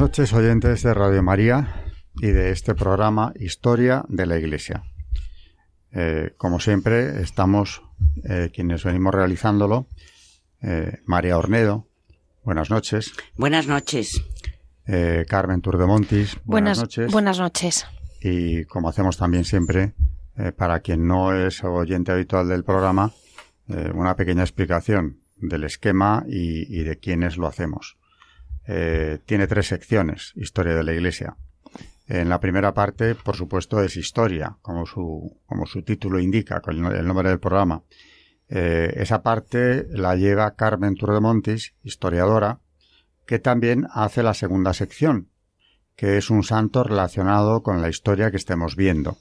Buenas noches, oyentes de Radio María y de este programa Historia de la Iglesia. Eh, como siempre, estamos eh, quienes venimos realizándolo. Eh, María Ornedo, buenas noches. Buenas noches. Carmen Turdemontis, buenas, buenas, noches. Buenas noches. Y como hacemos también siempre, para quien no es oyente habitual del programa, una pequeña explicación del esquema y, y de quiénes lo hacemos. Eh, tiene tres secciones, Historia de la Iglesia. En la primera parte, por supuesto, es historia, como su, como su título indica, con el nombre del programa. Eh, esa parte la lleva Carmen Turdemontis, historiadora, que también hace la segunda sección, que es un santo relacionado con la historia que estemos viendo,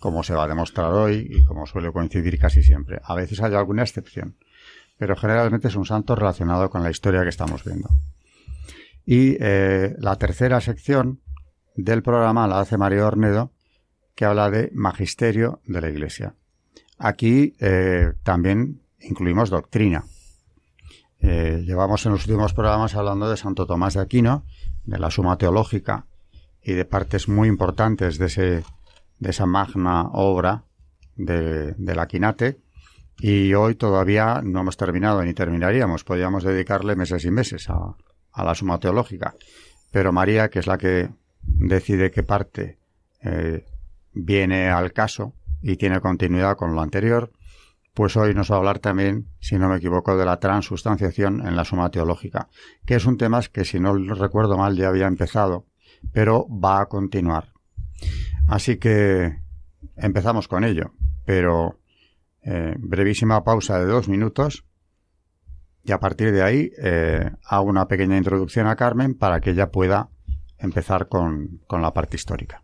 como se va a demostrar hoy y como suele coincidir casi siempre. A veces hay alguna excepción, pero generalmente es un santo relacionado con la historia que estamos viendo. Y eh, la tercera sección del programa la hace Mario Ornedo, que habla de magisterio de la Iglesia. Aquí eh, también incluimos doctrina. Eh, llevamos en los últimos programas hablando de Santo Tomás de Aquino, de la Suma Teológica y de partes muy importantes de, ese, de esa magna obra de, de la Quinate. Y hoy todavía no hemos terminado ni terminaríamos. Podríamos dedicarle meses y meses a, a la suma teológica. Pero María, que es la que decide qué parte eh, viene al caso y tiene continuidad con lo anterior, pues hoy nos va a hablar también, si no me equivoco, de la transustanciación en la suma teológica, que es un tema que, si no recuerdo mal, ya había empezado, pero va a continuar. Así que empezamos con ello, pero eh, brevísima pausa de dos minutos y a partir de ahí eh, hago una pequeña introducción a Carmen para que ella pueda empezar con, con la parte histórica.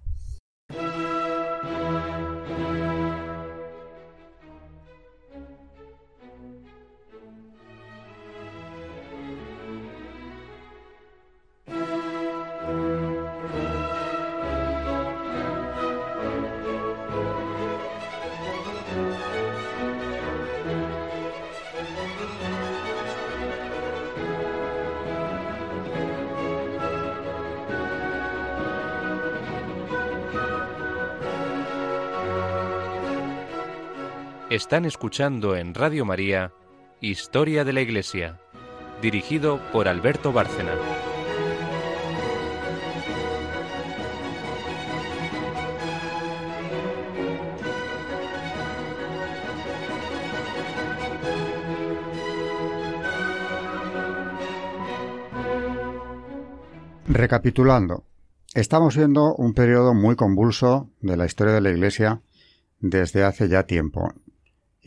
Están escuchando en Radio María Historia de la Iglesia, dirigido por Alberto Bárcena. Recapitulando, estamos viendo un periodo muy convulso de la historia de la Iglesia desde hace ya tiempo.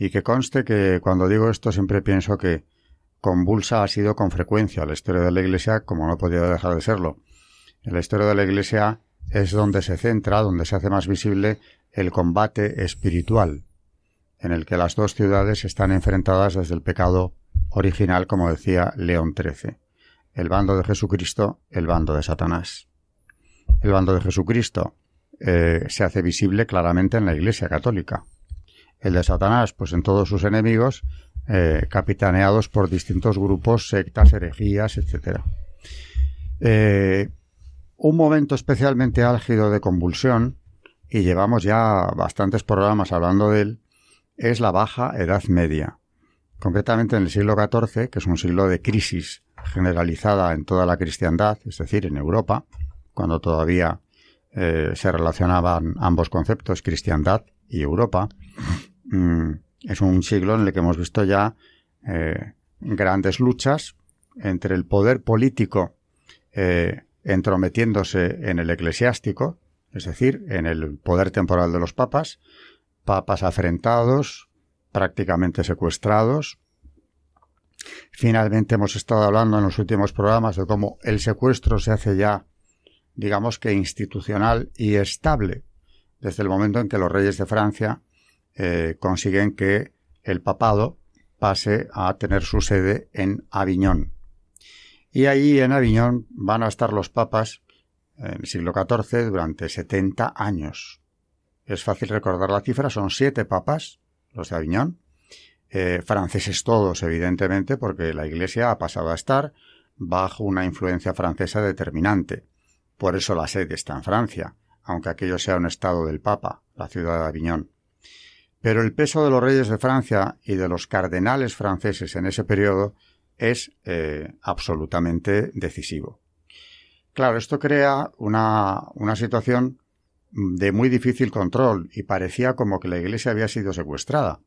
Y que conste que cuando digo esto siempre pienso que convulsa ha sido con frecuencia la historia de la Iglesia como no podía dejar de serlo. En la historia de la Iglesia es donde se centra, donde se hace más visible el combate espiritual, en el que las dos ciudades están enfrentadas desde el pecado original, como decía León XIII. El bando de Jesucristo, el bando de Satanás. El bando de Jesucristo eh, se hace visible claramente en la Iglesia católica el de Satanás, pues en todos sus enemigos, eh, capitaneados por distintos grupos, sectas, herejías, etc. Eh, un momento especialmente álgido de convulsión, y llevamos ya bastantes programas hablando de él, es la Baja Edad Media. Concretamente en el siglo XIV, que es un siglo de crisis generalizada en toda la cristiandad, es decir, en Europa, cuando todavía eh, se relacionaban ambos conceptos, cristiandad y Europa, Mm, es un siglo en el que hemos visto ya eh, grandes luchas entre el poder político eh, entrometiéndose en el eclesiástico, es decir, en el poder temporal de los papas, papas afrentados, prácticamente secuestrados, Finalmente hemos estado hablando en los últimos programas de cómo el secuestro se hace ya, digamos que institucional y estable, desde el momento en que los reyes de Francia eh, consiguen que el papado pase a tener su sede en Aviñón. Y ahí en Aviñón van a estar los papas en el siglo XIV durante 70 años. Es fácil recordar la cifra, son siete papas, los de Aviñón, eh, franceses todos, evidentemente, porque la Iglesia ha pasado a estar bajo una influencia francesa determinante. Por eso la sede está en Francia, aunque aquello sea un estado del Papa, la ciudad de Aviñón. Pero el peso de los reyes de Francia y de los cardenales franceses en ese periodo es eh, absolutamente decisivo. Claro, esto crea una, una situación de muy difícil control y parecía como que la Iglesia había sido secuestrada.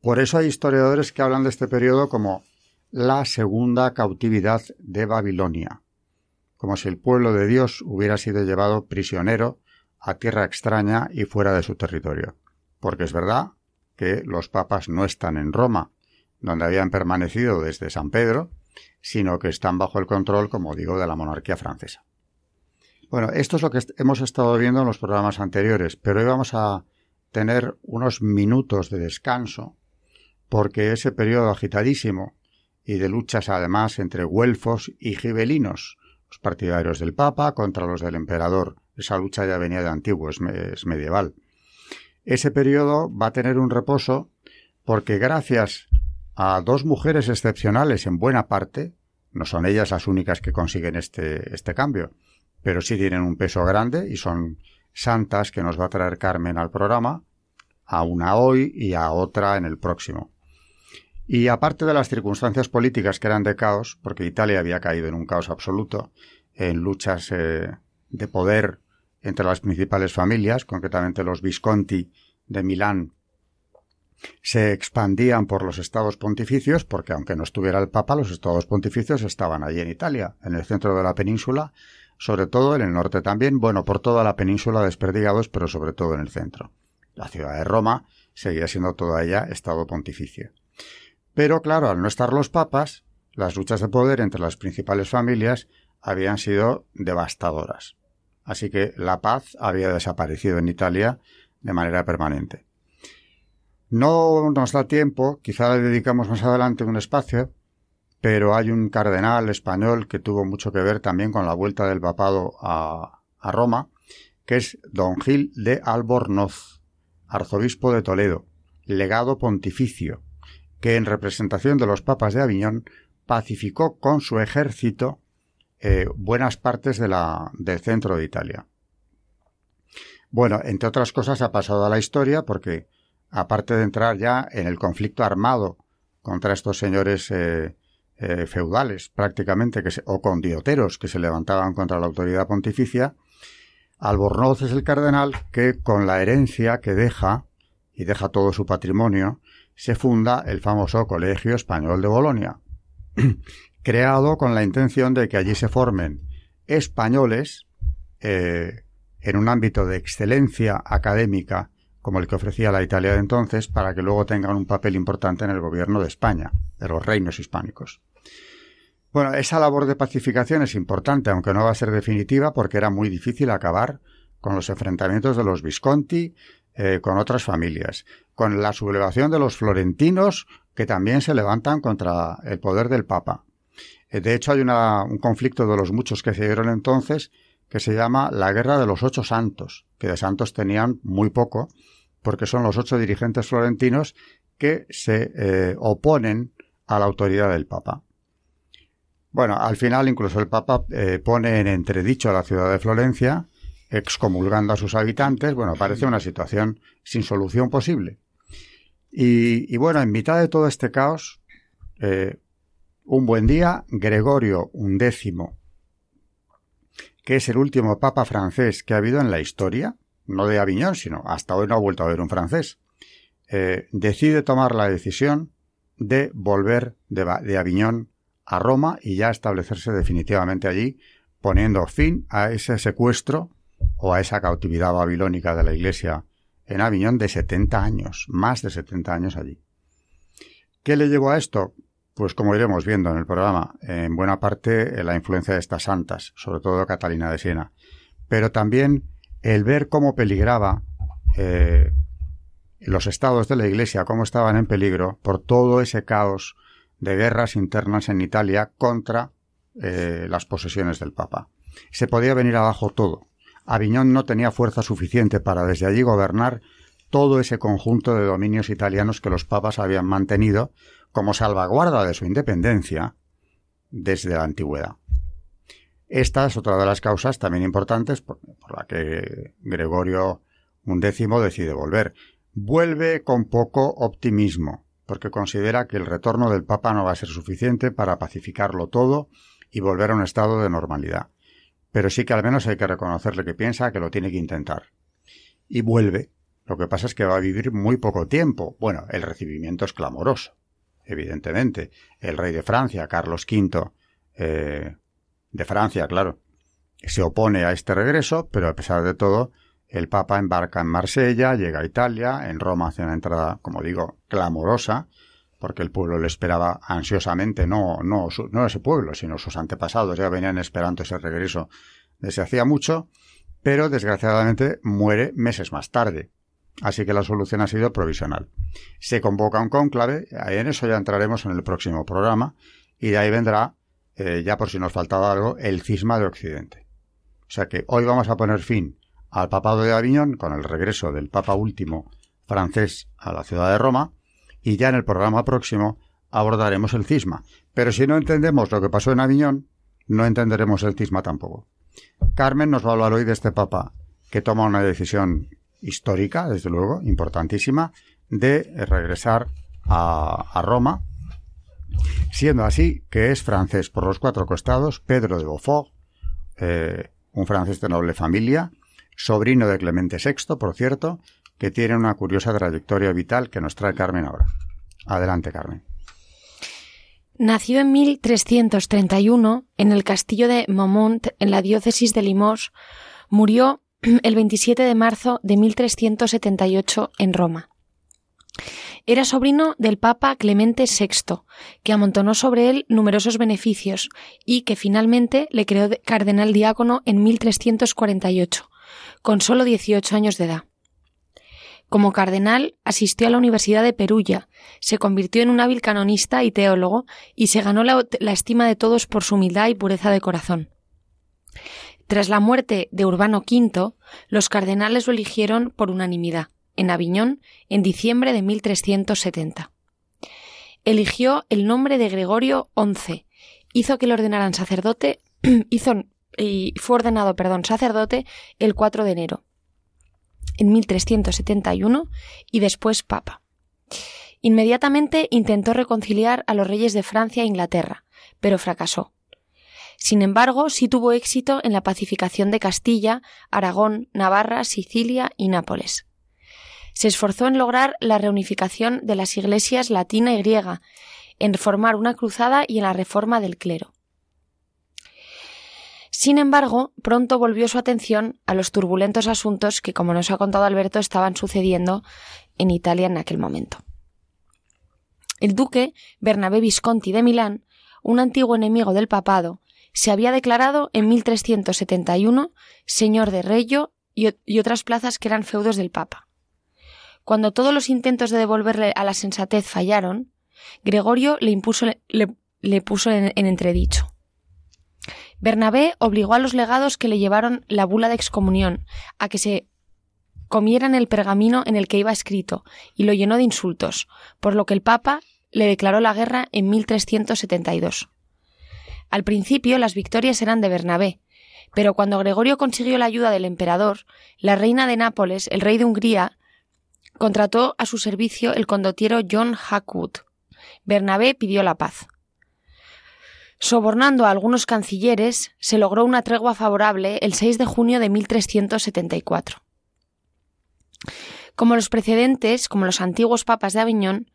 Por eso hay historiadores que hablan de este periodo como la segunda cautividad de Babilonia, como si el pueblo de Dios hubiera sido llevado prisionero a tierra extraña y fuera de su territorio porque es verdad que los papas no están en Roma, donde habían permanecido desde San Pedro, sino que están bajo el control, como digo, de la monarquía francesa. Bueno, esto es lo que hemos estado viendo en los programas anteriores, pero hoy vamos a tener unos minutos de descanso, porque ese periodo agitadísimo y de luchas además entre güelfos y gibelinos, los partidarios del Papa contra los del emperador, esa lucha ya venía de antiguo, es medieval. Ese periodo va a tener un reposo porque gracias a dos mujeres excepcionales en buena parte, no son ellas las únicas que consiguen este, este cambio, pero sí tienen un peso grande y son santas que nos va a traer Carmen al programa, a una hoy y a otra en el próximo. Y aparte de las circunstancias políticas que eran de caos, porque Italia había caído en un caos absoluto, en luchas eh, de poder entre las principales familias, concretamente los Visconti de Milán, se expandían por los estados pontificios, porque aunque no estuviera el Papa, los estados pontificios estaban allí en Italia, en el centro de la península, sobre todo en el norte también, bueno, por toda la península desperdigados, pero sobre todo en el centro. La ciudad de Roma seguía siendo toda ella estado pontificio. Pero claro, al no estar los papas, las luchas de poder entre las principales familias habían sido devastadoras así que la paz había desaparecido en Italia de manera permanente. No nos da tiempo, quizá le dedicamos más adelante un espacio, pero hay un cardenal español que tuvo mucho que ver también con la vuelta del papado a, Roma, que es don Gil de Albornoz, arzobispo de Toledo, legado pontificio, que en representación de los papas de Aviñón pacificó con su ejército eh, buenas partes de la, del centro de Italia. Bueno, entre otras cosas ha pasado a la historia porque, aparte de entrar ya en el conflicto armado contra estos señores eh, eh, feudales prácticamente, que o condioteros que se levantaban contra la autoridad pontificia, Albornoz es el cardenal que, con la herencia que deja, y deja todo su patrimonio, se funda el famoso Colegio Español de Bolonia, creado con la intención de que allí se formen españoles eh, en un ámbito de excelencia académica como el que ofrecía la Italia de entonces, para que luego tengan un papel importante en el gobierno de España, de los reinos hispánicos. Bueno, esa labor de pacificación es importante, aunque no va a ser definitiva, porque era muy difícil acabar con los enfrentamientos de los Visconti eh, con otras familias, con la sublevación de los florentinos, que también se levantan contra el poder del Papa. Eh, de hecho, hay un conflicto de los muchos que se dieron entonces que se llama la Guerra de los Ocho Santos, que de santos tenían muy poco, porque son los ocho dirigentes florentinos que se eh, oponen a la autoridad del Papa. Bueno, al final incluso el Papa eh, pone en entredicho a la ciudad de Florencia, excomulgando a sus habitantes. Bueno, parece una situación sin solución posible. Y, bueno, en mitad de todo este caos, un buen día, Gregorio XI, que es el último papa francés que ha habido en la historia, no de Aviñón, sino hasta hoy no ha vuelto a haber un francés, eh, decide tomar la decisión de volver de, de Aviñón a Roma y ya establecerse definitivamente allí, poniendo fin a ese secuestro o a esa cautividad babilónica de la Iglesia en Aviñón de 70 años, más de 70 años allí. ¿Qué le llevó a esto? Pues como iremos viendo en el programa, en buena parte eh, la influencia de estas santas, sobre todo Catalina de Siena, pero también el ver cómo peligraba eh, los estados de la Iglesia, cómo estaban en peligro por todo ese caos de guerras internas en Italia contra eh, las posesiones del Papa. Se podía venir abajo todo. Aviñón no tenía fuerza suficiente para desde allí gobernar todo ese conjunto de dominios italianos que los papas habían mantenido como salvaguarda de su independencia desde la antigüedad. Esta es otra de las causas también importantes por, la que Gregorio XI decide volver. Vuelve con poco optimismo, porque considera que el retorno del Papa no va a ser suficiente para pacificarlo todo y volver a un estado de normalidad. Pero sí que al menos hay que reconocerle que piensa que lo tiene que intentar. Y vuelve. Lo que pasa es que va a vivir muy poco tiempo. Bueno, el recibimiento es clamoroso evidentemente. El rey de Francia, Carlos V, eh, de Francia, claro, se opone a este regreso, pero a pesar de todo, el Papa embarca en Marsella, llega a Italia, en Roma hace una entrada, como digo, clamorosa, porque el pueblo le esperaba ansiosamente, no, no, no ese pueblo, sino sus antepasados ya venían esperando ese regreso desde hacía mucho, pero desgraciadamente muere meses más tarde. Así que la solución ha sido provisional. Se convoca un cónclave, en eso ya entraremos en el próximo programa, y de ahí vendrá, eh, ya por si nos faltaba algo, el cisma de Occidente. O sea que hoy vamos a poner fin al papado de Aviñón con el regreso del Papa último francés a la ciudad de Roma, y ya en el programa próximo abordaremos el cisma. Pero si no entendemos lo que pasó en Aviñón, no entenderemos el cisma tampoco. Carmen nos va a hablar hoy de este Papa que toma una decisión histórica, desde luego, importantísima, de regresar a, Roma, siendo así que es francés por los cuatro costados, Pedro de Beaufort, eh, un francés de noble familia, sobrino de Clemente VI, por cierto, que tiene una curiosa trayectoria vital que nos trae Carmen ahora. Adelante, Carmen. Nació en 1331 en el castillo de Maumont, en la diócesis de Limoges. Murió el 27 de marzo de 1378 en Roma. Era sobrino del Papa Clemente VI, que amontonó sobre él numerosos beneficios y que finalmente le creó cardenal diácono en 1348, con solo 18 años de edad. Como cardenal, asistió a la Universidad de Perugia, se convirtió en un hábil canonista y teólogo y se ganó la, la estima de todos por su humildad y pureza de corazón. Tras la muerte de Urbano V, los cardenales lo eligieron por unanimidad, en Aviñón, en diciembre de 1370. Eligió el nombre de Gregorio XI, hizo que le ordenaran sacerdote, hizo, y fue ordenado, perdón, sacerdote el 4 de enero, en 1371, y después papa. Inmediatamente intentó reconciliar a los reyes de Francia e Inglaterra, pero fracasó. Sin embargo, sí tuvo éxito en la pacificación de Castilla, Aragón, Navarra, Sicilia y Nápoles. Se esforzó en lograr la reunificación de las iglesias latina y griega, en formar una cruzada y en la reforma del clero. Sin embargo, pronto volvió su atención a los turbulentos asuntos que, como nos ha contado Alberto, estaban sucediendo en Italia en aquel momento. El duque Bernabé Visconti de Milán, un antiguo enemigo del papado, se había declarado en 1371 señor de Reyo y, otras plazas que eran feudos del Papa. Cuando todos los intentos de devolverle a la sensatez fallaron, Gregorio le, impuso, le, puso en, en entredicho. Bernabé obligó a los legados que le llevaron la bula de excomunión a que se comieran el pergamino en el que iba escrito y lo llenó de insultos, por lo que el Papa le declaró la guerra en 1372. Al principio las victorias eran de Bernabé, pero cuando Gregorio consiguió la ayuda del emperador, la reina de Nápoles, el rey de Hungría, contrató a su servicio el condottiero John Hackwood. Bernabé pidió la paz. Sobornando a algunos cancilleres, se logró una tregua favorable el 6 de junio de 1374. Como los precedentes, como los antiguos papas de Aviñón,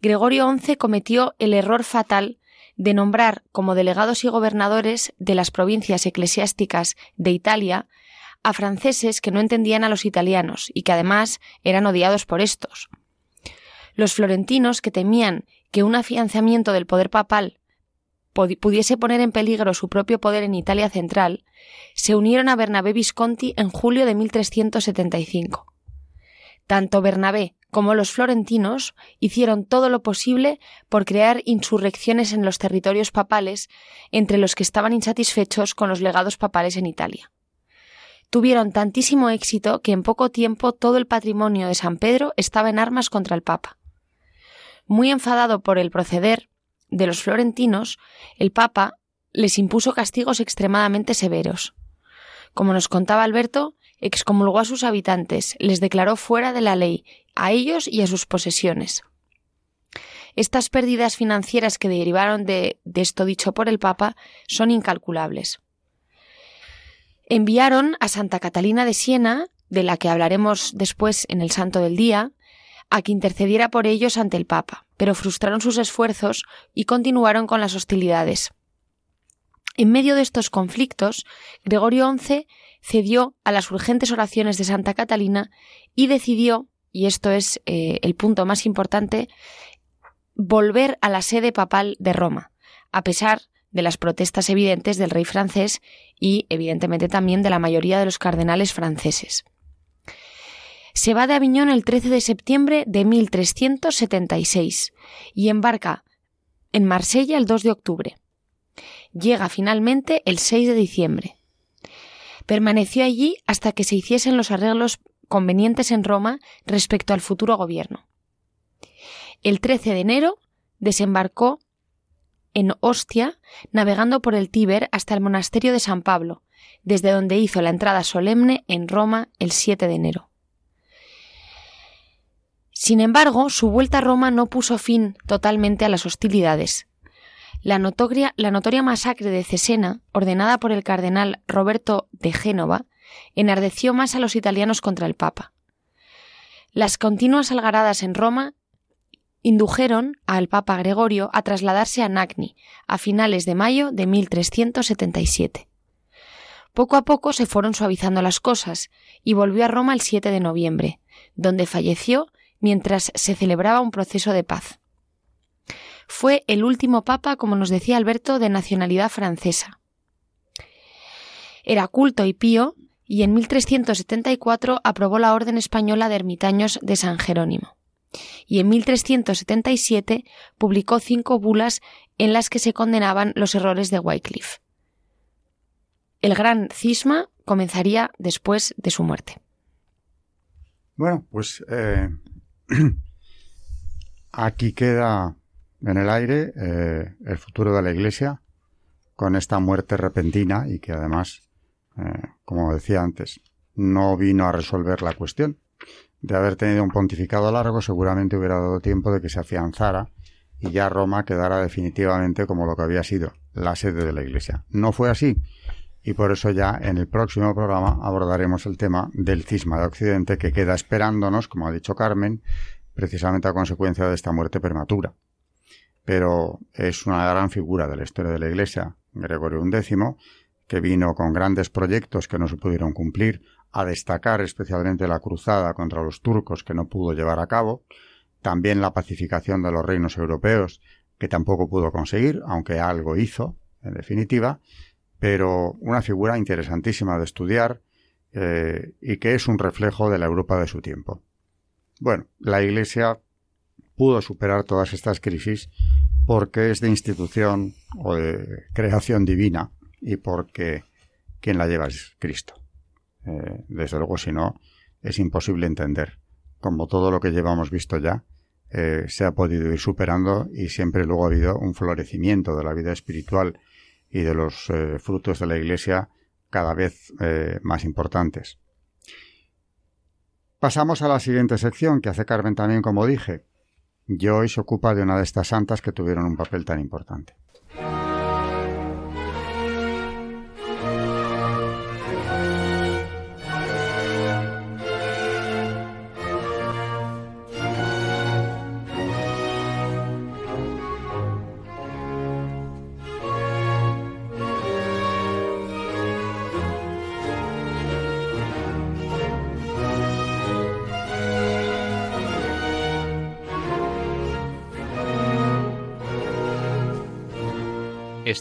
Gregorio XI cometió el error fatal de nombrar como delegados y gobernadores de las provincias eclesiásticas de Italia a franceses que no entendían a los italianos y que además eran odiados por estos. Los florentinos, que temían que un afianzamiento del poder papal pudiese poner en peligro su propio poder en Italia central, se unieron a Bernabé Visconti en julio de 1375. Tanto Bernabé como los florentinos hicieron todo lo posible por crear insurrecciones en los territorios papales entre los que estaban insatisfechos con los legados papales en Italia. Tuvieron tantísimo éxito que en poco tiempo todo el patrimonio de San Pedro estaba en armas contra el Papa. Muy enfadado por el proceder de los florentinos, el Papa les impuso castigos extremadamente severos. Como nos contaba Alberto, excomulgó a sus habitantes, les declaró fuera de la ley, a ellos y a sus posesiones. Estas pérdidas financieras que derivaron de, esto dicho por el Papa son incalculables. Enviaron a Santa Catalina de Siena, de la que hablaremos después en el Santo del Día, a que intercediera por ellos ante el Papa, pero frustraron sus esfuerzos y continuaron con las hostilidades. En medio de estos conflictos, Gregorio XI cedió a las urgentes oraciones de Santa Catalina y decidió, y esto es eh, el punto más importante, volver a la sede papal de Roma, a pesar de las protestas evidentes del rey francés y, evidentemente, también de la mayoría de los cardenales franceses. Se va de Aviñón el 13 de septiembre de 1376 y embarca en Marsella el 2 de octubre. Llega finalmente el 6 de diciembre. Permaneció allí hasta que se hiciesen los arreglos convenientes en Roma respecto al futuro gobierno. El 13 de enero desembarcó en Ostia, navegando por el Tíber hasta el monasterio de San Pablo, desde donde hizo la entrada solemne en Roma el 7 de enero. Sin embargo, su vuelta a Roma no puso fin totalmente a las hostilidades. La notoria, masacre de Cesena, ordenada por el cardenal Roberto de Génova, enardeció más a los italianos contra el Papa. Las continuas algaradas en Roma indujeron al Papa Gregorio a trasladarse a Nagni a finales de mayo de 1377. Poco a poco se fueron suavizando las cosas y volvió a Roma el 7 de noviembre, donde falleció mientras se celebraba un proceso de paz. Fue el último papa, como nos decía Alberto, de nacionalidad francesa. Era culto y pío, y en 1374 aprobó la Orden Española de Ermitaños de San Jerónimo. Y en 1377 publicó cinco bulas en las que se condenaban los errores de Wycliffe. El gran cisma comenzaría después de su muerte. Bueno, pues eh, Aquí queda en el aire eh, el futuro de la Iglesia con esta muerte repentina y que además, eh, como decía antes, no vino a resolver la cuestión. De haber tenido un pontificado largo, seguramente hubiera dado tiempo de que se afianzara y ya Roma quedara definitivamente como lo que había sido, la sede de la Iglesia. No fue así y por eso ya en el próximo programa abordaremos el tema del cisma de Occidente que queda esperándonos, como ha dicho Carmen, precisamente a consecuencia de esta muerte prematura. Pero es una gran figura de la historia de la Iglesia, Gregorio XI, que vino con grandes proyectos que no se pudieron cumplir, a destacar especialmente la cruzada contra los turcos que no pudo llevar a cabo, también la pacificación de los reinos europeos, que tampoco pudo conseguir, aunque algo hizo, en definitiva, pero una figura interesantísima de estudiar eh, y que es un reflejo de la Europa de su tiempo. Bueno, la Iglesia pudo superar todas estas crisis porque es de institución o de creación divina y porque quien la lleva es Cristo. Eh, desde luego, si no, es imposible entender. Como todo lo que llevamos visto ya, eh, se ha podido ir superando y siempre luego ha habido un florecimiento de la vida espiritual y de los eh, frutos de la Iglesia cada vez más importantes. Pasamos a la siguiente sección que hace Carmen también, como dije. Hoy se ocupa de una de estas santas que tuvieron un papel tan importante.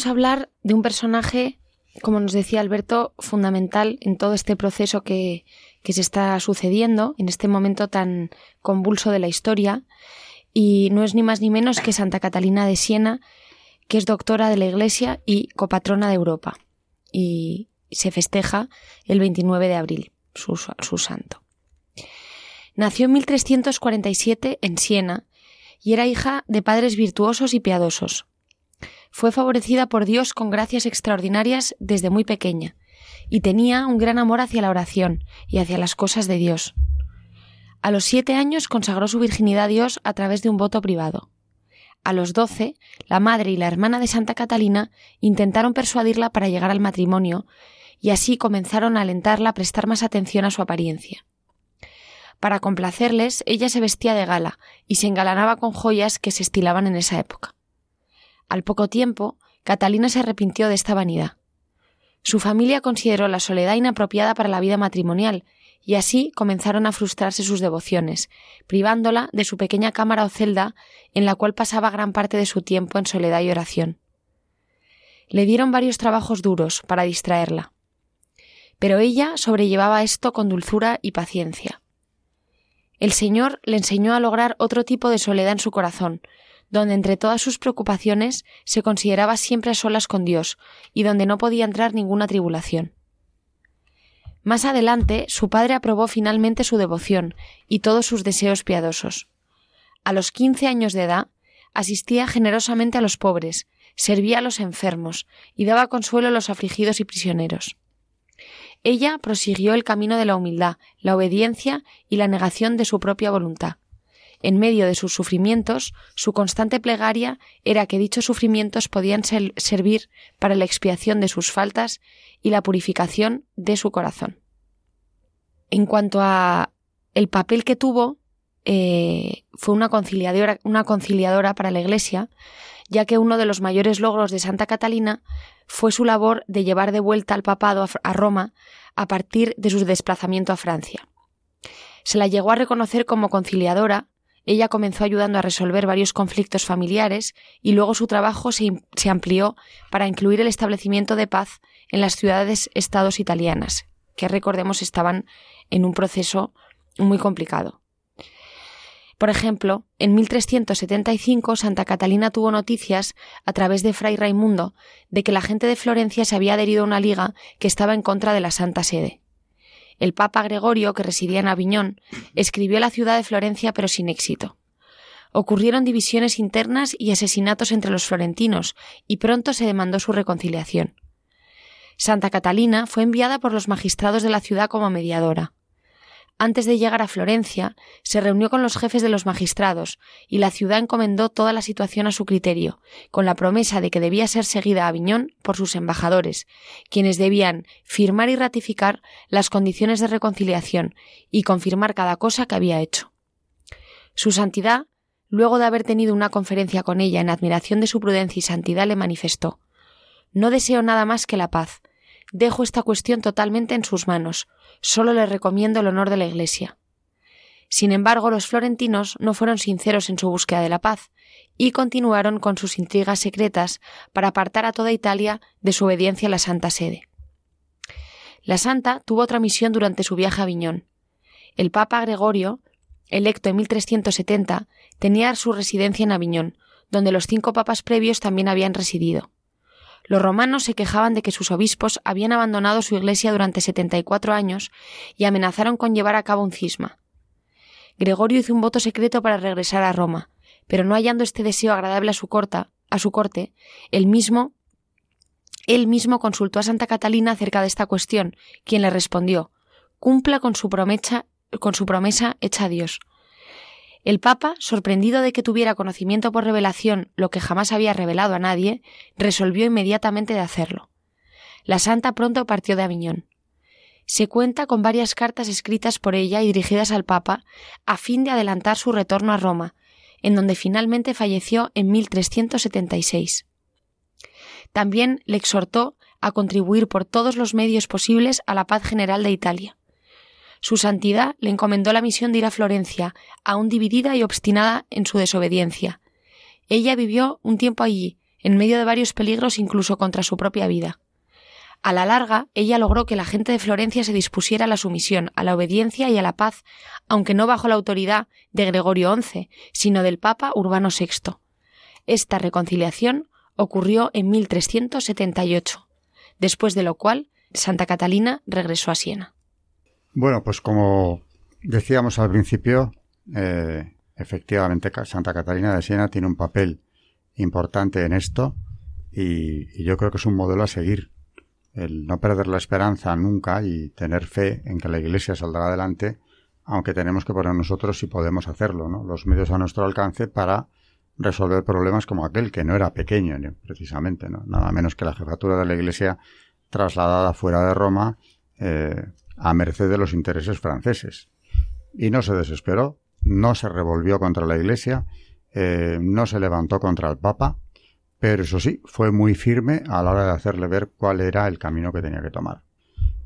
Vamos a hablar de un personaje, como nos decía Alberto, fundamental en todo este proceso que, se está sucediendo, en este momento tan convulso de la historia, y no es ni más ni menos que Santa Catalina de Siena, que es doctora de la Iglesia y copatrona de Europa, y se festeja el 29 de abril, su, su santo. Nació en 1347 en Siena y era hija de padres virtuosos y piadosos, fue favorecida por Dios con gracias extraordinarias desde muy pequeña, y tenía un gran amor hacia la oración y hacia las cosas de Dios. A los siete años consagró su virginidad a Dios a través de un voto privado. A los doce, la madre y la hermana de Santa Catalina intentaron persuadirla para llegar al matrimonio, y así comenzaron a alentarla a prestar más atención a su apariencia. Para complacerles, ella se vestía de gala y se engalanaba con joyas que se estilaban en esa época. Al poco tiempo, Catalina se arrepintió de esta vanidad. Su familia consideró la soledad inapropiada para la vida matrimonial, y así comenzaron a frustrarse sus devociones, privándola de su pequeña cámara o celda en la cual pasaba gran parte de su tiempo en soledad y oración. Le dieron varios trabajos duros para distraerla. Pero ella sobrellevaba esto con dulzura y paciencia. El Señor le enseñó a lograr otro tipo de soledad en su corazón, donde entre todas sus preocupaciones se consideraba siempre a solas con Dios y donde no podía entrar ninguna tribulación. Más adelante, su padre aprobó finalmente su devoción y todos sus deseos piadosos. A los quince años de edad, asistía generosamente a los pobres, servía a los enfermos y daba consuelo a los afligidos y prisioneros. Ella prosiguió el camino de la humildad, la obediencia y la negación de su propia voluntad. En medio de sus sufrimientos, su constante plegaria era que dichos sufrimientos podían servir para la expiación de sus faltas y la purificación de su corazón. En cuanto a el papel que tuvo, eh, fue una conciliadora, una conciliadora para la Iglesia, ya que uno de los mayores logros de Santa Catalina fue su labor de llevar de vuelta al papado a Roma a partir de su desplazamiento a Francia. Se la llegó a reconocer como conciliadora ella comenzó ayudando a resolver varios conflictos familiares y luego su trabajo se, amplió para incluir el establecimiento de paz en las ciudades-estados italianas, que recordemos estaban en un proceso muy complicado. Por ejemplo, en 1375 Santa Catalina tuvo noticias a través de Fray Raimundo de que la gente de Florencia se había adherido a una liga que estaba en contra de la Santa Sede. El Papa Gregorio, que residía en Aviñón, escribió la ciudad de Florencia pero sin éxito. Ocurrieron divisiones internas y asesinatos entre los florentinos, y pronto se demandó su reconciliación. Santa Catalina fue enviada por los magistrados de la ciudad como mediadora. Antes de llegar a Florencia, se reunió con los jefes de los magistrados y la ciudad encomendó toda la situación a su criterio, con la promesa de que debía ser seguida a Aviñón por sus embajadores, quienes debían firmar y ratificar las condiciones de reconciliación y confirmar cada cosa que había hecho. Su santidad, luego de haber tenido una conferencia con ella en admiración de su prudencia y santidad, le manifestó No deseo nada más que la paz. Dejo esta cuestión totalmente en sus manos Solo le recomiendo el honor de la Iglesia. Sin embargo, los florentinos no fueron sinceros en su búsqueda de la paz y continuaron con sus intrigas secretas para apartar a toda Italia de su obediencia a la Santa Sede. La Santa tuvo otra misión durante su viaje a Aviñón. El Papa Gregorio, electo en 1370, tenía su residencia en Aviñón, donde los cinco papas previos también habían residido. Los romanos se quejaban de que sus obispos habían abandonado su iglesia durante 74 años y amenazaron con llevar a cabo un cisma. Gregorio hizo un voto secreto para regresar a Roma, pero no hallando este deseo agradable a su, corta, a su corte, él mismo, él mismo consultó a Santa Catalina acerca de esta cuestión, quien le respondió cumpla con su con su promesa hecha a Dios. El Papa, sorprendido de que tuviera conocimiento por revelación lo que jamás había revelado a nadie, resolvió inmediatamente de hacerlo. La santa pronto partió de Aviñón. Se cuenta con varias cartas escritas por ella y dirigidas al Papa a fin de adelantar su retorno a Roma, en donde finalmente falleció en 1376. También le exhortó a contribuir por todos los medios posibles a la paz general de Italia. Su santidad le encomendó la misión de ir a Florencia, aún dividida y obstinada en su desobediencia. Ella vivió un tiempo allí, en medio de varios peligros incluso contra su propia vida. A la larga, ella logró que la gente de Florencia se dispusiera a la sumisión, a la obediencia y a la paz, aunque no bajo la autoridad de Gregorio XI, sino del Papa Urbano VI. Esta reconciliación ocurrió en 1378, después de lo cual Santa Catalina regresó a Siena. Bueno, pues como decíamos al principio, eh, efectivamente Santa Catalina de Siena tiene un papel importante en esto y, yo creo que es un modelo a seguir. El no perder la esperanza nunca y tener fe en que la Iglesia saldrá adelante, aunque tenemos que poner nosotros si podemos hacerlo, ¿no? los medios a nuestro alcance para resolver problemas como aquel, que no era pequeño precisamente, ¿no? nada menos que la jefatura de la Iglesia trasladada fuera de Roma eh, a merced de los intereses franceses. Y no se desesperó, no se revolvió contra la Iglesia, eh, no se levantó contra el Papa, pero eso sí, fue muy firme a la hora de hacerle ver cuál era el camino que tenía que tomar.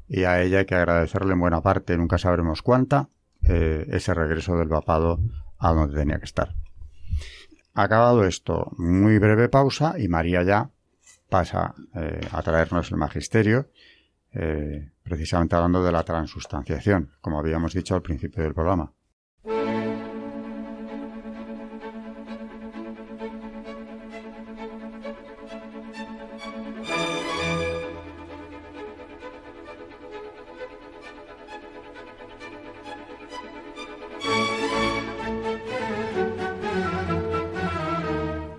Y a ella hay que agradecerle en buena parte, nunca sabremos cuánta, eh, ese regreso del papado a donde tenía que estar. Acabado esto, muy breve pausa y María ya pasa eh, a traernos el magisterio eh, precisamente hablando de la transustanciación, como habíamos dicho al principio del programa.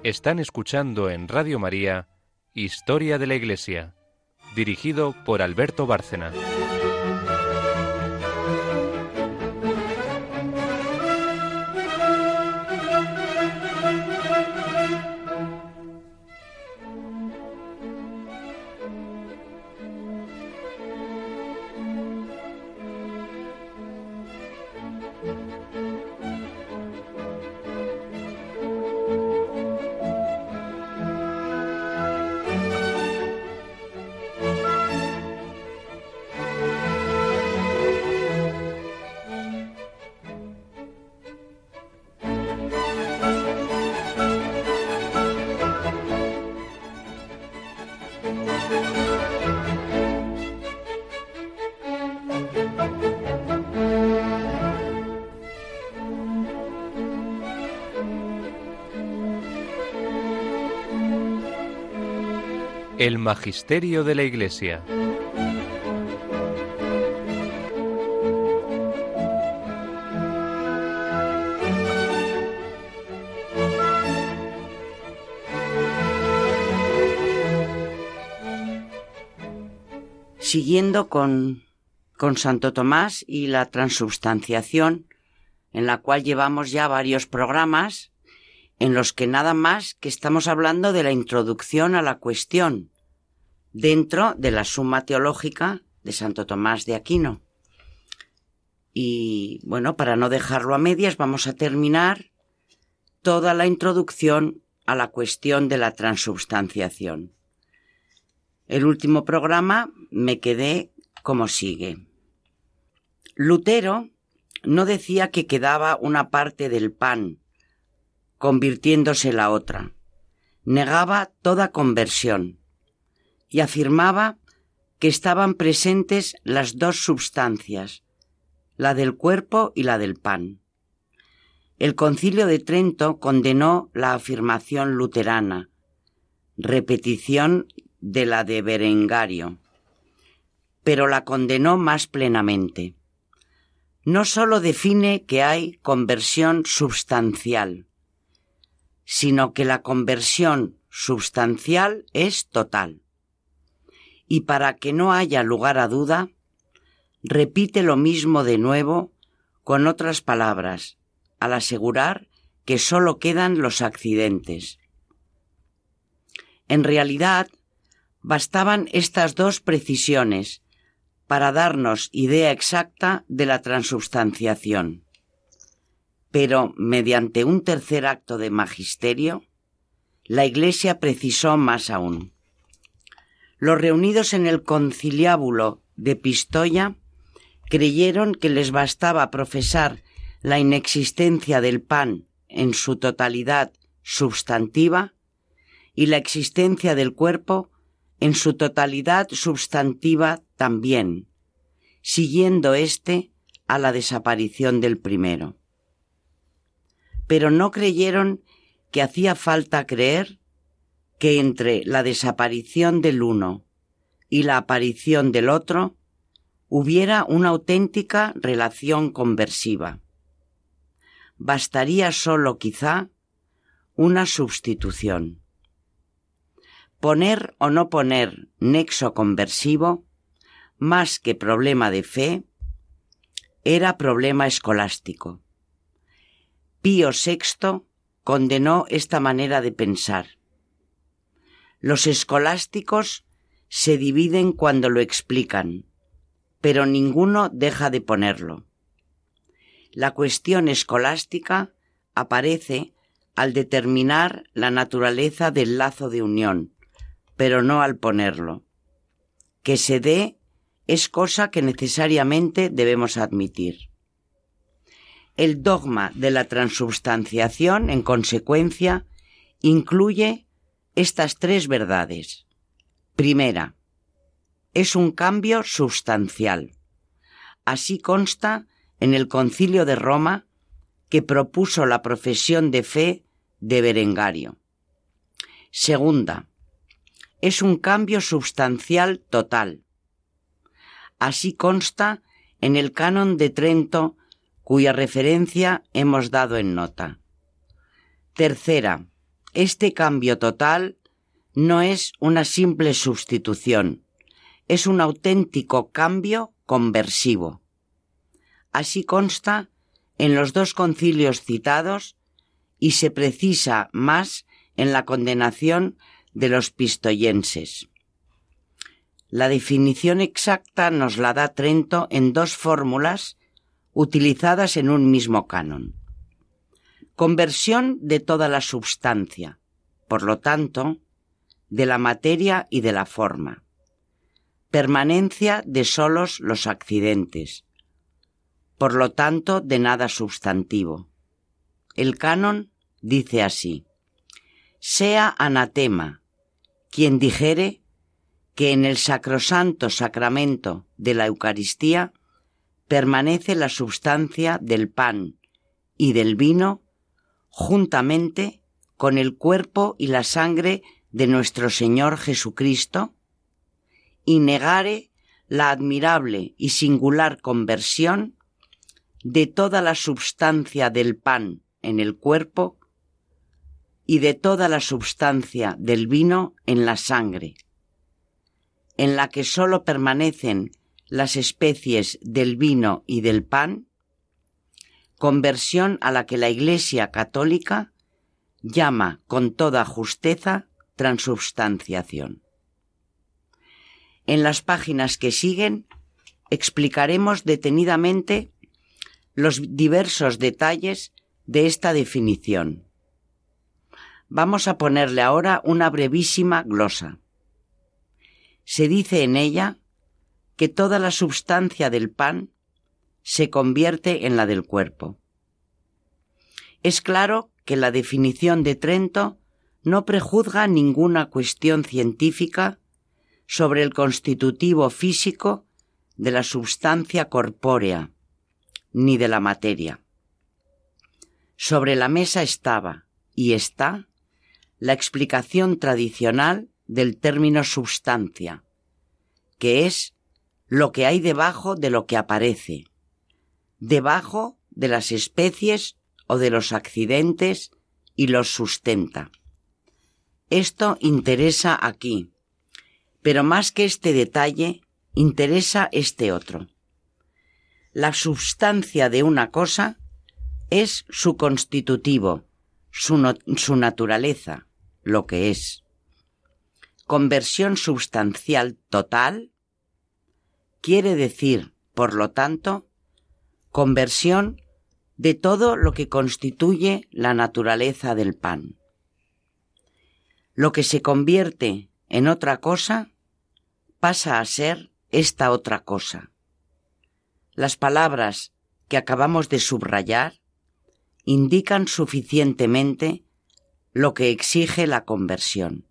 Están escuchando en Radio María Historia de la Iglesia dirigido por Alberto Bárcena. El Magisterio de la Iglesia. Siguiendo con, con Santo Tomás y la transubstanciación, en la cual llevamos ya varios programas, en los que nada más que estamos hablando de la introducción a la cuestión, dentro de la suma teológica de Santo Tomás de Aquino. Y bueno, para no dejarlo a medias, vamos a terminar toda la introducción a la cuestión de la transubstanciación. El último programa me quedé como sigue. Lutero no decía que quedaba una parte del pan, convirtiéndose la otra. Negaba toda conversión y afirmaba que estaban presentes las dos substancias, la del cuerpo y la del pan. El concilio de Trento condenó la afirmación luterana, repetición de la de Berengario, pero la condenó más plenamente. No sólo define que hay conversión substancial, sino que la conversión substancial es total. Y para que no haya lugar a duda, repite lo mismo de nuevo con otras palabras, al asegurar que sólo quedan los accidentes. En realidad, bastaban estas dos precisiones para darnos idea exacta de la transubstanciación. Pero, mediante un tercer acto de magisterio, la Iglesia precisó más aún. Los reunidos en el conciliábulo de Pistoia creyeron que les bastaba profesar la inexistencia del pan en su totalidad substantiva y la existencia del cuerpo en su totalidad substantiva también, siguiendo éste a la desaparición del primero. Pero no creyeron que hacía falta creer que entre la desaparición del uno y la aparición del otro hubiera una auténtica relación conversiva. Bastaría sólo quizá una sustitución. Poner o no poner nexo conversivo, más que problema de fe, era problema escolástico. Pío VI condenó esta manera de pensar. Los escolásticos se dividen cuando lo explican, pero ninguno deja de ponerlo. La cuestión escolástica aparece al determinar la naturaleza del lazo de unión, pero no al ponerlo. Que se dé es cosa que necesariamente debemos admitir. El dogma de la transubstanciación, en consecuencia, incluye estas tres verdades. Primera, es un cambio sustancial. Así consta en el concilio de Roma que propuso la profesión de fe de Berengario. Segunda, es un cambio sustancial total. Así consta en el canon de Trento cuya referencia hemos dado en nota. Tercera, este cambio total no es una simple sustitución, es un auténtico cambio conversivo. Así consta en los dos concilios citados y se precisa más en la condenación de los pistoyenses. La definición exacta nos la da Trento en dos fórmulas utilizadas en un mismo canon. Conversión de toda la substancia, por lo tanto, de la materia y de la forma. Permanencia de solos los accidentes, por lo tanto, de nada sustantivo. El canon dice así, sea anatema quien dijere que en el sacrosanto sacramento de la Eucaristía permanece la substancia del pan y del vino juntamente con el cuerpo y la sangre de nuestro Señor Jesucristo, y negare la admirable y singular conversión de toda la substancia del pan en el cuerpo y de toda la substancia del vino en la sangre, en la que sólo permanecen las especies del vino y del pan, conversión a la que la Iglesia católica llama con toda justeza transubstanciación. En las páginas que siguen explicaremos detenidamente los diversos detalles de esta definición. Vamos a ponerle ahora una brevísima glosa. Se dice en ella que toda la substancia del pan se convierte en la del cuerpo. Es claro que la definición de Trento no prejuzga ninguna cuestión científica sobre el constitutivo físico de la substancia corpórea, ni de la materia. Sobre la mesa estaba, y está, la explicación tradicional del término substancia, que es lo que hay debajo de lo que aparece, debajo de las especies o de los accidentes y los sustenta. Esto interesa aquí, pero más que este detalle, interesa este otro. La substancia de una cosa es su constitutivo, su, su naturaleza, lo que es. Conversión substancial total quiere decir, por lo tanto, conversión de todo lo que constituye la naturaleza del pan. Lo que se convierte en otra cosa pasa a ser esta otra cosa. Las palabras que acabamos de subrayar indican suficientemente lo que exige la conversión.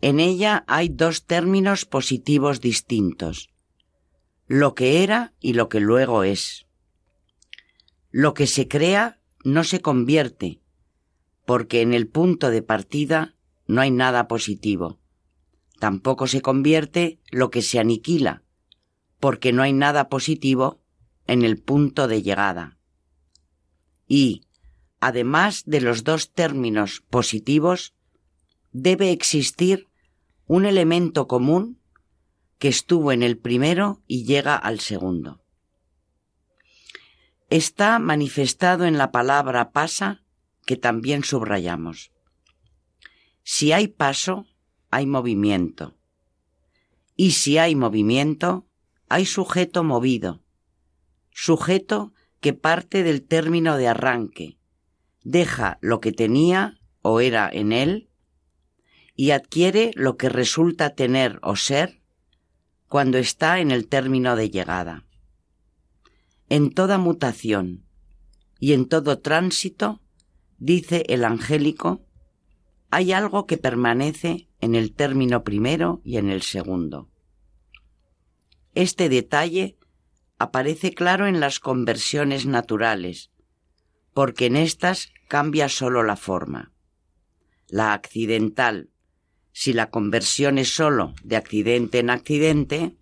En ella hay dos términos positivos distintos, lo que era y lo que luego es. Lo que se crea no se convierte, porque en el punto de partida no hay nada positivo. Tampoco se convierte lo que se aniquila, porque no hay nada positivo en el punto de llegada. Y, además de los dos términos positivos, debe existir un elemento común que estuvo en el primero y llega al segundo está manifestado en la palabra pasa que también subrayamos. Si hay paso, hay movimiento. Y si hay movimiento, hay sujeto movido. Sujeto que parte del término de arranque, deja lo que tenía o era en él y adquiere lo que resulta tener o ser cuando está en el término de llegada en toda mutación y en todo tránsito, dice el angélico, hay algo que permanece en el término primero y en el segundo. Este detalle aparece claro en las conversiones naturales, porque en éstas cambia sólo la forma. La accidental, si la conversión es sólo de accidente en accidente,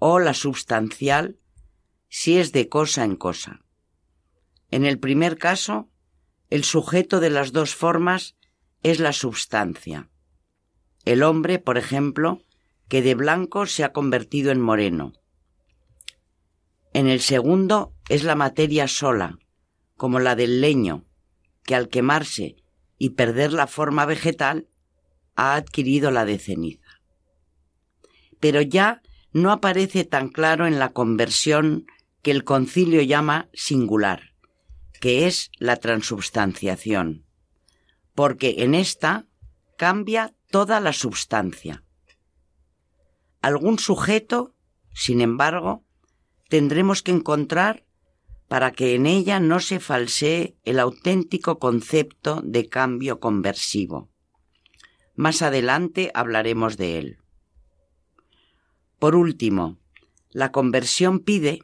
o la substancial, si es de cosa en cosa. En el primer caso, el sujeto de las dos formas es la substancia. El hombre, por ejemplo, que de blanco se ha convertido en moreno. En el segundo es la materia sola, como la del leño, que al quemarse y perder la forma vegetal ha adquirido la de ceniza. Pero ya no aparece tan claro en la conversión que el concilio llama singular, que es la transubstanciación, porque en esta cambia toda la substancia. Algún sujeto, sin embargo, tendremos que encontrar para que en ella no se falsee el auténtico concepto de cambio conversivo. Más adelante hablaremos de él. Por último, la conversión pide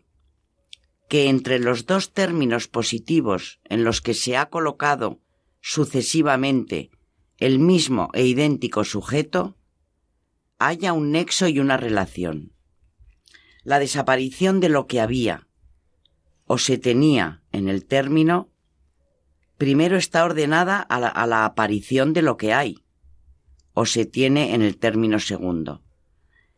que entre los dos términos positivos en los que se ha colocado sucesivamente el mismo e idéntico sujeto, haya un nexo y una relación. La desaparición de lo que había o se tenía en el término primero está ordenada a la, a la aparición de lo que hay o se tiene en el término segundo.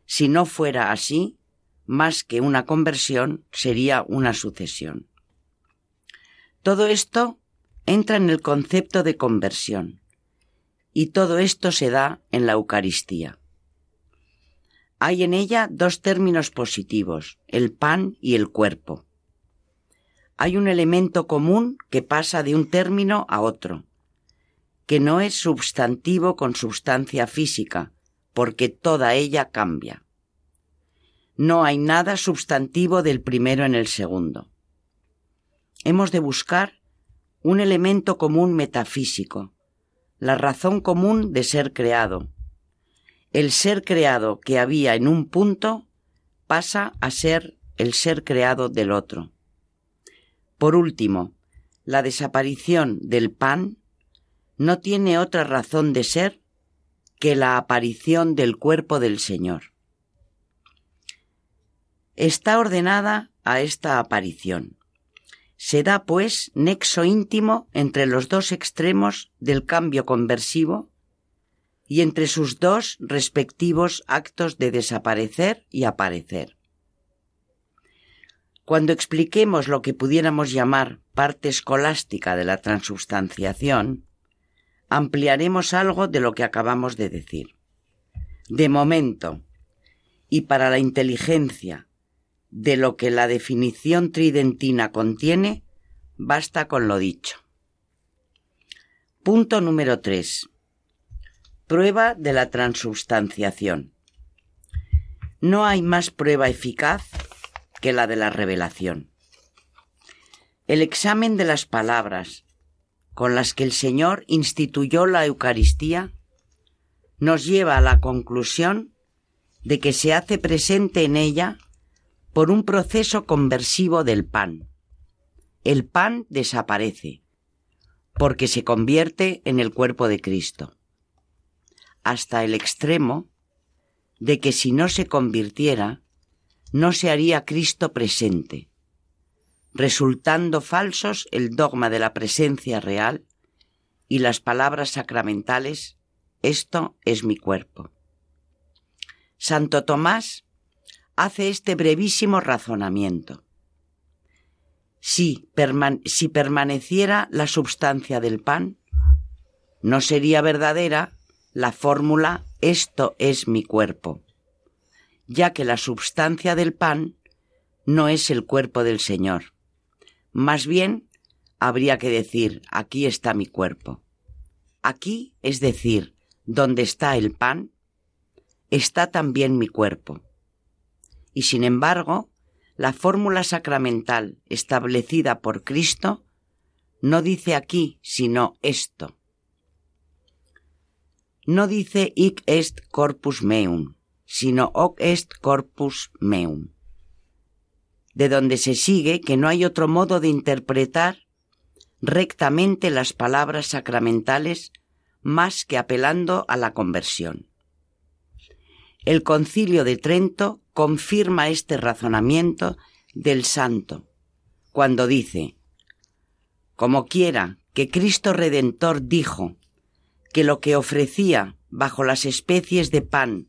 Si no fuera así, más que una conversión, sería una sucesión. Todo esto entra en el concepto de conversión y todo esto se da en la Eucaristía. Hay en ella dos términos positivos, el pan y el cuerpo. Hay un elemento común que pasa de un término a otro, que no es substantivo con sustancia física, porque toda ella cambia. no hay nada sustantivo del primero en el segundo. Hemos de buscar un elemento común metafísico, la razón común de ser creado. El ser creado que había en un punto pasa a ser el ser creado del otro. Por último, la desaparición del pan no tiene otra razón de ser que la aparición del cuerpo del Señor. Está ordenada a esta aparición. Se da, pues, nexo íntimo entre los dos extremos del cambio conversivo y entre sus dos respectivos actos de desaparecer y aparecer. Cuando expliquemos lo que pudiéramos llamar parte escolástica de la transubstanciación, ampliaremos algo de lo que acabamos de decir. De momento, y para la inteligencia de lo que la definición tridentina contiene, basta con lo dicho. Punto número 3. Prueba de la transubstanciación. No hay más prueba eficaz que la de la revelación. El examen de las palabras con las que el Señor instituyó la Eucaristía nos lleva a la conclusión de que se hace presente en ella por un proceso conversivo del pan. El pan desaparece porque se convierte en el cuerpo de Cristo, hasta el extremo de que si no se convirtiera, no se haría Cristo presente, resultando falsos el dogma de la presencia real y las palabras sacramentales, esto es mi cuerpo. Santo Tomás hace este brevísimo razonamiento. Si, permaneciera la substancia del pan, no sería verdadera la fórmula esto es mi cuerpo ya que la substancia del pan no es el cuerpo del Señor. Más bien, habría que decir, aquí está mi cuerpo. Aquí, es decir, donde está el pan, está también mi cuerpo. Y sin embargo, la fórmula sacramental establecida por Cristo no dice aquí sino esto. No dice hic est corpus meum, sino hoc est corpus meum, de donde se sigue que no hay otro modo de interpretar rectamente las palabras sacramentales más que apelando a la conversión. El concilio de Trento confirma este razonamiento del santo cuando dice, como quiera que Cristo Redentor dijo que lo que ofrecía bajo las especies de pan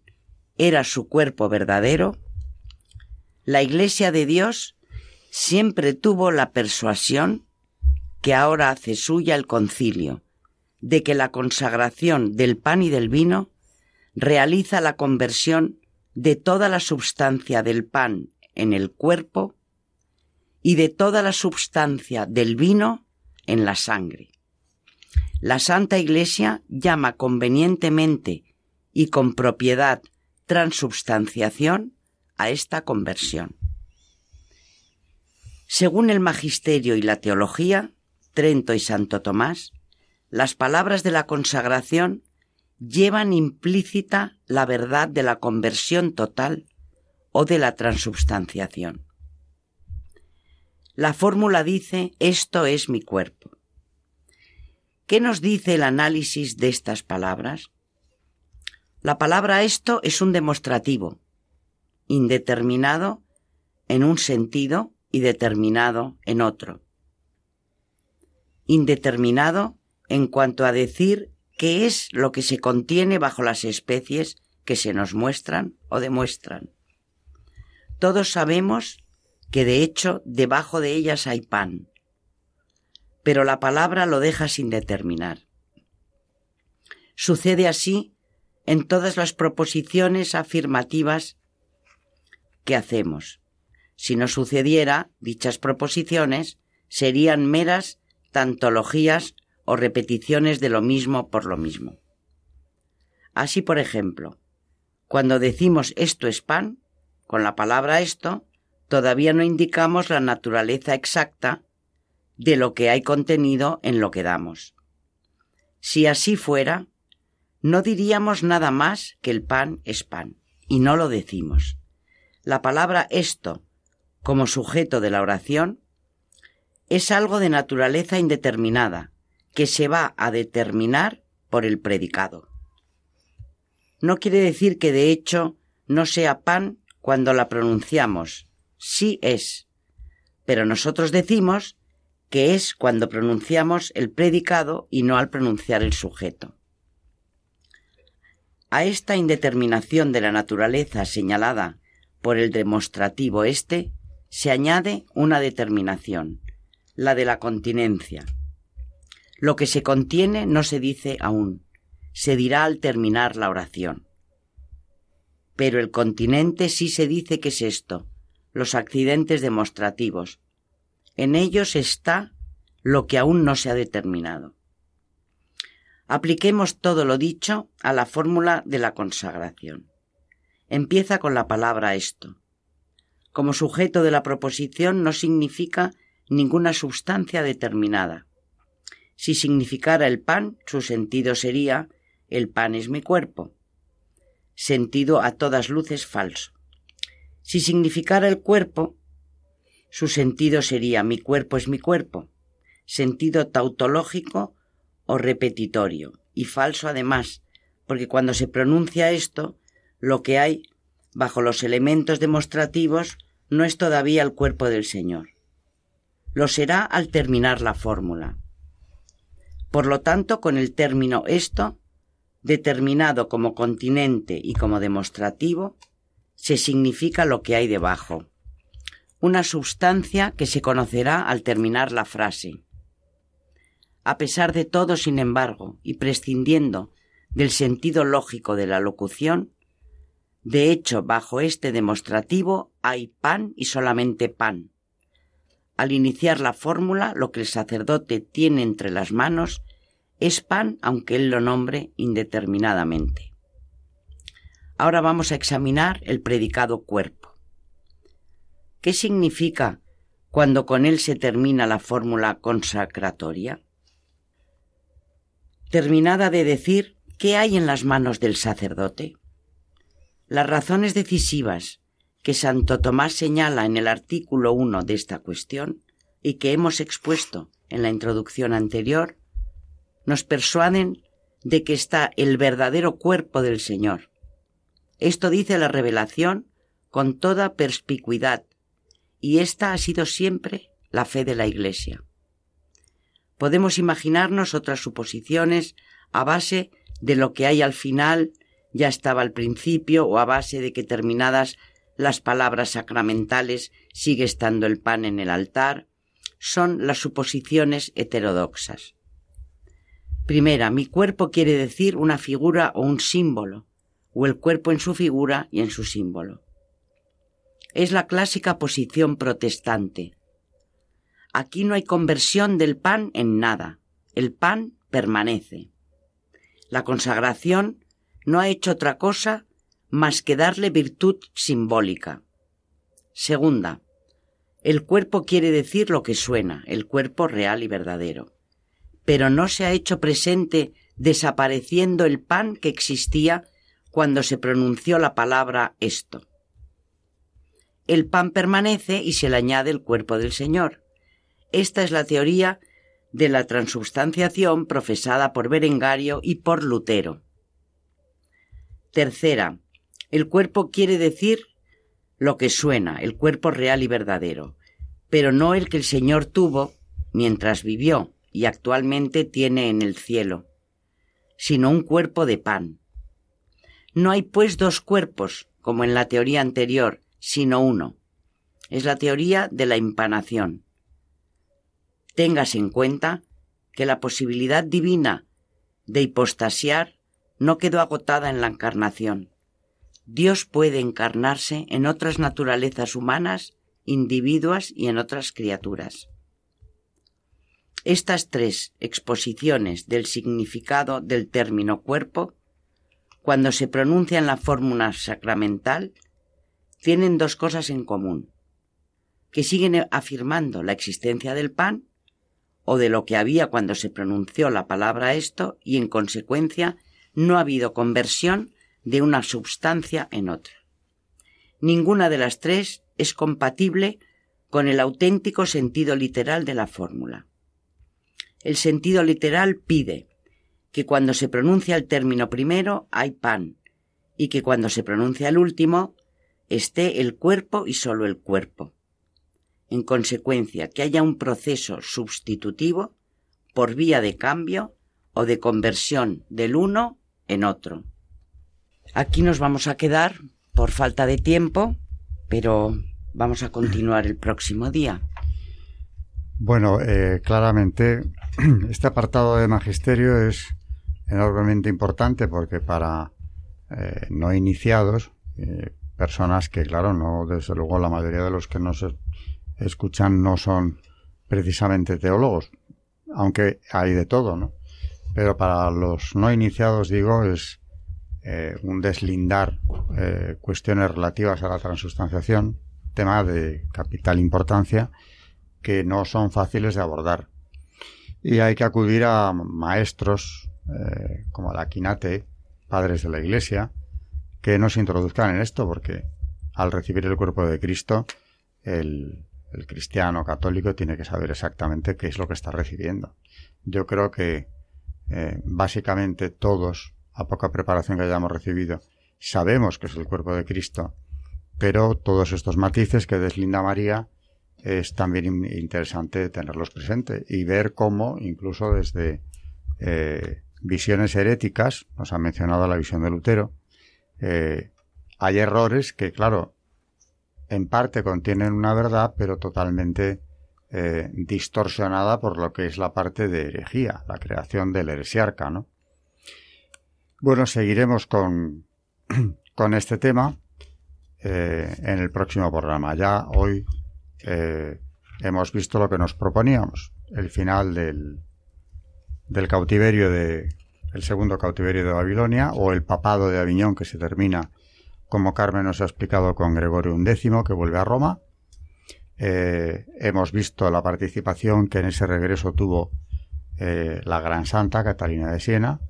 era su cuerpo verdadero, la Iglesia de Dios siempre tuvo la persuasión, que ahora hace suya el concilio, de que la consagración del pan y del vino realiza la conversión de toda la substancia del pan en el cuerpo y de toda la substancia del vino en la sangre. La Santa Iglesia llama convenientemente y con propiedad transubstanciación a esta conversión. Según el magisterio y la teología, Trento y Santo Tomás, las palabras de la consagración llevan implícita la verdad de la conversión total o de la transubstanciación. La fórmula dice, esto es mi cuerpo. ¿Qué nos dice el análisis de estas palabras? La palabra esto es un demostrativo, indeterminado en un sentido y determinado en otro. Indeterminado en cuanto a decir qué es lo que se contiene bajo las especies que se nos muestran o demuestran. Todos sabemos que de hecho debajo de ellas hay pan, pero la palabra lo deja sin determinar. Sucede así en todas las proposiciones afirmativas que hacemos. Si no sucediera, dichas proposiciones serían meras tantologías o repeticiones de lo mismo por lo mismo. Así, por ejemplo, cuando decimos esto es pan, con la palabra esto, todavía no indicamos la naturaleza exacta de lo que hay contenido en lo que damos. Si así fuera, no diríamos nada más que el pan es pan, y no lo decimos. La palabra esto, como sujeto de la oración, es algo de naturaleza indeterminada, que se va a determinar por el predicado. No quiere decir que de hecho no sea pan cuando la pronunciamos, sí es, pero nosotros decimos que es cuando pronunciamos el predicado y no al pronunciar el sujeto. A esta indeterminación de la naturaleza señalada por el demostrativo este se añade una determinación, la de la continencia. Lo que se contiene no se dice aún, se dirá al terminar la oración. Pero el continente sí se dice que es esto, los accidentes demostrativos. En ellos está lo que aún no se ha determinado. Apliquemos todo lo dicho a la fórmula de la consagración. Empieza con la palabra esto. Como sujeto de la proposición no significa ninguna sustancia determinada. Si significara el pan, su sentido sería el pan es mi cuerpo. Sentido a todas luces falso. Si significara el cuerpo, su sentido sería mi cuerpo es mi cuerpo. Sentido tautológico o repetitorio, y falso además, porque cuando se pronuncia esto, lo que hay bajo los elementos demostrativos no es todavía el cuerpo del Señor. Lo será al terminar la fórmula. Por lo tanto, con el término esto, determinado como continente y como demostrativo, se significa lo que hay debajo, una sustancia que se conocerá al terminar la frase. A pesar de todo, sin embargo, y prescindiendo del sentido lógico de la locución, de hecho, bajo este demostrativo hay pan y solamente pan. Al iniciar la fórmula, lo que el sacerdote tiene entre las manos es pan, aunque él lo nombre indeterminadamente. Ahora vamos a examinar el predicado cuerpo. ¿Qué significa cuando con él se termina la fórmula consacratoria? terminada de decir qué hay en las manos del sacerdote. Las razones decisivas que Santo Tomás señala en el artículo 1 de esta cuestión y que hemos expuesto en la introducción anterior, nos persuaden de que está el verdadero cuerpo del Señor. Esto dice la revelación con toda perspicuidad, y esta ha sido siempre la fe de la Iglesia. Podemos imaginarnos otras suposiciones a base de lo que hay al final ya estaba al principio o a base de que terminadas las palabras sacramentales sigue estando el pan en el altar, son las suposiciones heterodoxas. Primera, mi cuerpo quiere decir una figura o un símbolo, o el cuerpo en su figura y en su símbolo. Es la clásica posición protestante, Aquí no hay conversión del pan en nada. El pan permanece. La consagración no ha hecho otra cosa más que darle virtud simbólica. Segunda, el cuerpo quiere decir lo que suena, el cuerpo real y verdadero. Pero no se ha hecho presente desapareciendo el pan que existía cuando se pronunció la palabra esto. El pan permanece y se le añade el cuerpo del Señor. Esta es la teoría de la transubstanciación profesada por Berengario y por Lutero. Tercera, el cuerpo quiere decir lo que suena, el cuerpo real y verdadero, pero no el que el Señor tuvo mientras vivió y actualmente tiene en el cielo, sino un cuerpo de pan. No hay pues dos cuerpos, como en la teoría anterior, sino uno. Es la teoría de la impanación. Téngase en cuenta que la posibilidad divina de hipostasiar no quedó agotada en la encarnación. Dios puede encarnarse en otras naturalezas humanas, individuas y en otras criaturas. Estas tres exposiciones del significado del término cuerpo, cuando se pronuncia en la fórmula sacramental, tienen dos cosas en común, que siguen afirmando la existencia del pan o de lo que había cuando se pronunció la palabra esto y en consecuencia no ha habido conversión de una sustancia en otra. Ninguna de las tres es compatible con el auténtico sentido literal de la fórmula. El sentido literal pide que cuando se pronuncia el término primero hay pan y que cuando se pronuncia el último esté el cuerpo y sólo el cuerpo. En consecuencia, que haya un proceso sustitutivo por vía de cambio o de conversión del uno en otro. Aquí nos vamos a quedar por falta de tiempo, pero vamos a continuar el próximo día. Bueno, eh, claramente este apartado de magisterio es enormemente importante porque para eh, no iniciados, eh, personas que, claro, no, desde luego la mayoría de los que nos escuchan no son precisamente teólogos, aunque hay de todo, ¿no? Pero para los no iniciados, digo, es eh, un deslindar eh, cuestiones relativas a la transustanciación, tema de capital importancia, que no son fáciles de abordar. Y hay que acudir a maestros eh, como la Quinate, padres de la Iglesia, que nos introduzcan en esto, porque al recibir el cuerpo de Cristo, el, cristiano católico tiene que saber exactamente qué es lo que está recibiendo. Yo creo que eh, básicamente todos, a poca preparación que hayamos recibido, sabemos que es el cuerpo de Cristo, pero todos estos matices que deslinda María es también interesante tenerlos presentes y ver cómo, incluso desde eh, visiones heréticas, nos ha mencionado la visión de Lutero, eh, hay errores que, claro, en parte contienen una verdad, pero totalmente eh, distorsionada por lo que es la parte de herejía, la creación del heresiarca, ¿no? Bueno, seguiremos con, con este tema eh, en el próximo programa. Ya hoy hemos visto lo que nos proponíamos, el final del, del cautiverio de el segundo cautiverio de Babilonia o el papado de Aviñón que se termina como Carmen nos ha explicado con Gregorio XI que vuelve a Roma. Eh, hemos visto la participación que en ese regreso tuvo eh, la gran santa Catalina de Siena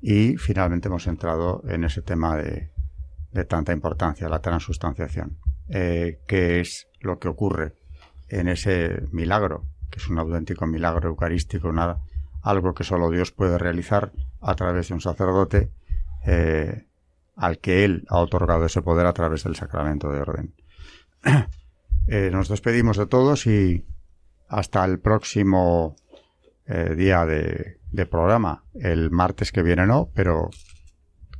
y finalmente hemos entrado en ese tema de, tanta importancia, la transustanciación, eh, que es lo que ocurre en ese milagro, que es un auténtico milagro eucarístico, nada, algo que solo Dios puede realizar a través de un sacerdote al que Él ha otorgado ese poder a través del sacramento de orden. Eh, nos despedimos de todos y hasta el próximo eh, día de, de, programa. El martes que viene no, pero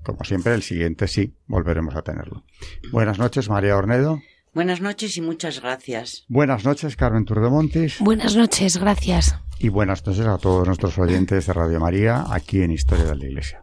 como siempre el siguiente sí, volveremos a tenerlo. Buenas noches, María Ornedo. Buenas noches y muchas gracias. Buenas noches, Carmen Turdemontis. Buenas noches, gracias. Y buenas noches a todos nuestros oyentes de Radio María aquí en Historia de la Iglesia.